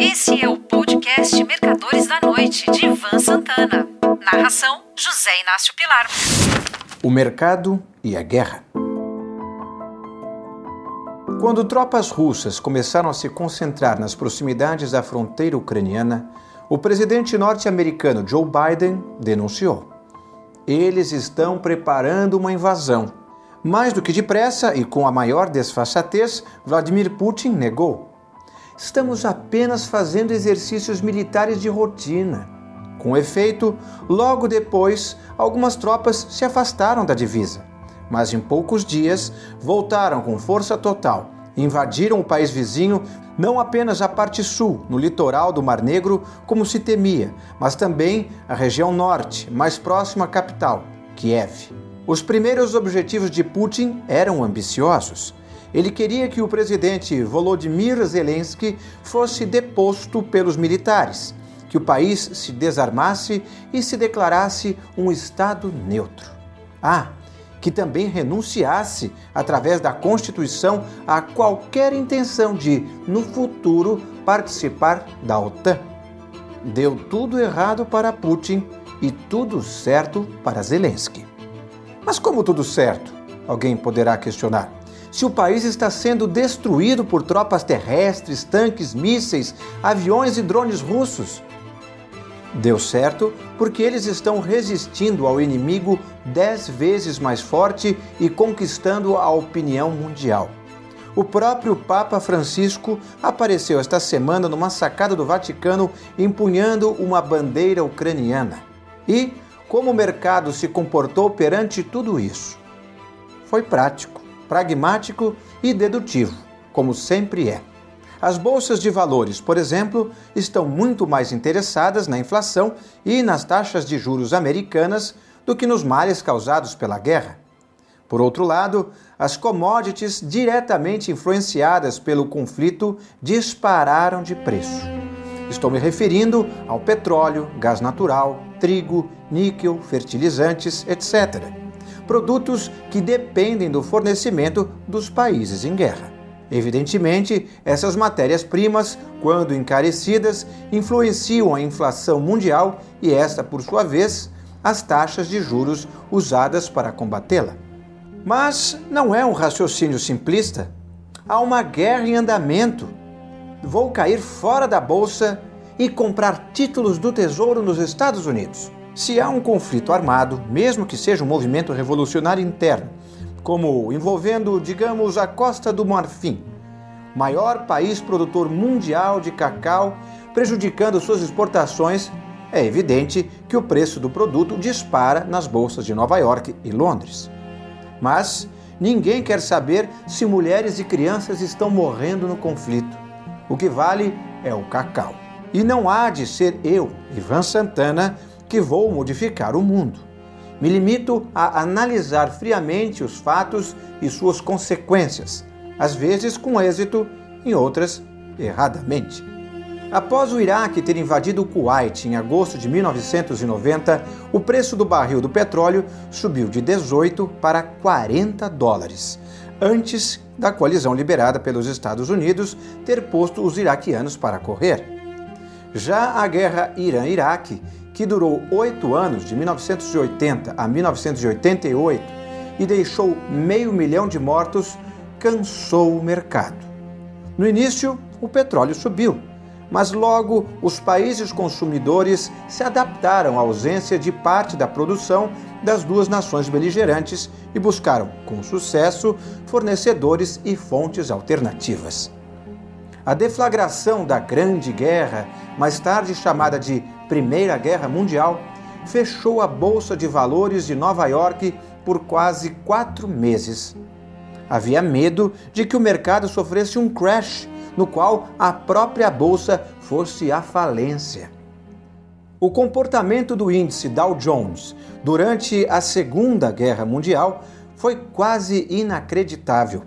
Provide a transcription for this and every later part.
Esse é o podcast Mercadores da Noite, de Ivan Santana. Narração: José Inácio Pilar. O mercado e a guerra. Quando tropas russas começaram a se concentrar nas proximidades da fronteira ucraniana, o presidente norte-americano Joe Biden denunciou: eles estão preparando uma invasão. Mais do que depressa e com a maior desfaçatez, Vladimir Putin negou estamos apenas fazendo exercícios militares de rotina. Com efeito, logo depois, algumas tropas se afastaram da divisa, mas em poucos dias voltaram com força total invadiram o país vizinho, não apenas a parte sul, no litoral do Mar Negro, como se temia, mas também a região norte, mais próxima à capital, Kiev. Os primeiros objetivos de Putin eram ambiciosos ele queria que o presidente Volodymyr Zelensky fosse deposto pelos militares, que o país se desarmasse e se declarasse um Estado neutro. Ah, que também renunciasse, através da Constituição, a qualquer intenção de, no futuro, participar da OTAN. Deu tudo errado para Putin e tudo certo para Zelensky. Mas como tudo certo? Alguém poderá questionar se o país está sendo destruído por tropas terrestres, tanques, mísseis, aviões e drones russos? Deu certo porque eles estão resistindo ao inimigo dez vezes mais forte e conquistando a opinião mundial. O próprio Papa Francisco apareceu esta semana numa sacada do Vaticano empunhando uma bandeira ucraniana. E como o mercado se comportou perante tudo isso? Foi prático pragmático e dedutivo, como sempre é. As bolsas de valores, por exemplo, estão muito mais interessadas na inflação e nas taxas de juros americanas do que nos males causados pela guerra. Por outro lado, as commodities diretamente influenciadas pelo conflito dispararam de preço. Estou me referindo ao petróleo, gás natural, trigo, níquel, fertilizantes, etc produtos que dependem do fornecimento dos países em guerra. Evidentemente, essas matérias-primas, quando encarecidas, influenciam a inflação mundial e esta, por sua vez, as taxas de juros usadas para combatê-la. Mas não é um raciocínio simplista. Há uma guerra em andamento. Vou cair fora da bolsa e comprar títulos do Tesouro nos Estados Unidos. Se há um conflito armado, mesmo que seja um movimento revolucionário interno, como envolvendo, digamos, a Costa do Marfim, maior país produtor mundial de cacau, prejudicando suas exportações, é evidente que o preço do produto dispara nas bolsas de Nova York e Londres. Mas ninguém quer saber se mulheres e crianças estão morrendo no conflito. O que vale é o cacau. E não há de ser eu, Ivan Santana, que vou modificar o mundo. Me limito a analisar friamente os fatos e suas consequências, às vezes com êxito, em outras erradamente. Após o Iraque ter invadido o Kuwait em agosto de 1990, o preço do barril do petróleo subiu de 18 para 40 dólares, antes da coalizão liberada pelos Estados Unidos ter posto os iraquianos para correr. Já a guerra Irã-Iraque que durou oito anos, de 1980 a 1988, e deixou meio milhão de mortos, cansou o mercado. No início, o petróleo subiu, mas logo os países consumidores se adaptaram à ausência de parte da produção das duas nações beligerantes e buscaram, com sucesso, fornecedores e fontes alternativas. A deflagração da Grande Guerra, mais tarde chamada de Primeira Guerra Mundial, fechou a Bolsa de Valores de Nova York por quase quatro meses. Havia medo de que o mercado sofresse um crash, no qual a própria bolsa fosse à falência. O comportamento do índice Dow Jones durante a Segunda Guerra Mundial foi quase inacreditável.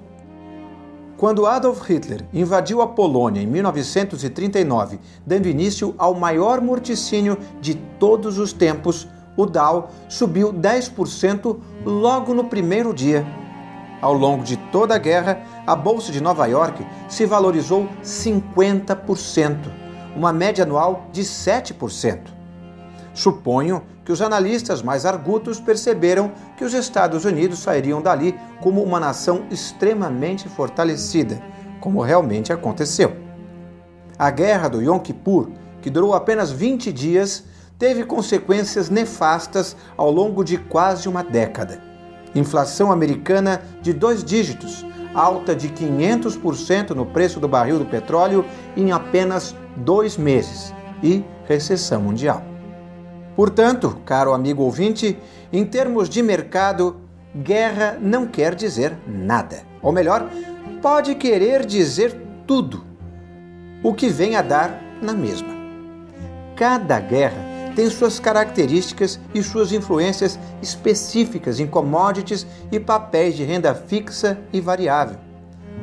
Quando Adolf Hitler invadiu a Polônia em 1939, dando início ao maior morticínio de todos os tempos, o Dow subiu 10% logo no primeiro dia. Ao longo de toda a guerra, a bolsa de Nova York se valorizou 50%, uma média anual de 7%. Suponho que os analistas mais argutos perceberam que os Estados Unidos sairiam dali como uma nação extremamente fortalecida, como realmente aconteceu. A guerra do Yom Kippur, que durou apenas 20 dias, teve consequências nefastas ao longo de quase uma década. Inflação americana de dois dígitos, alta de 500% no preço do barril do petróleo em apenas dois meses e recessão mundial. Portanto, caro amigo ouvinte, em termos de mercado, guerra não quer dizer nada. Ou melhor, pode querer dizer tudo, o que vem a dar na mesma. Cada guerra tem suas características e suas influências específicas em commodities e papéis de renda fixa e variável.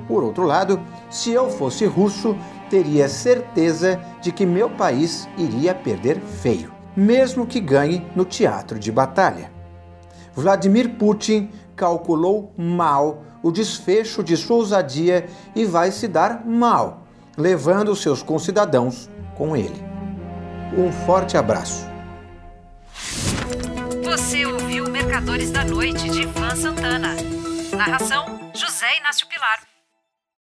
Por outro lado, se eu fosse russo, teria certeza de que meu país iria perder feio, mesmo que ganhe no teatro de batalha. Vladimir Putin calculou mal o desfecho de sua ousadia e vai se dar mal, levando seus concidadãos com ele. Um forte abraço. Você ouviu Mercadores da Noite de Ivan Santana. Narração: José Inácio Pilar.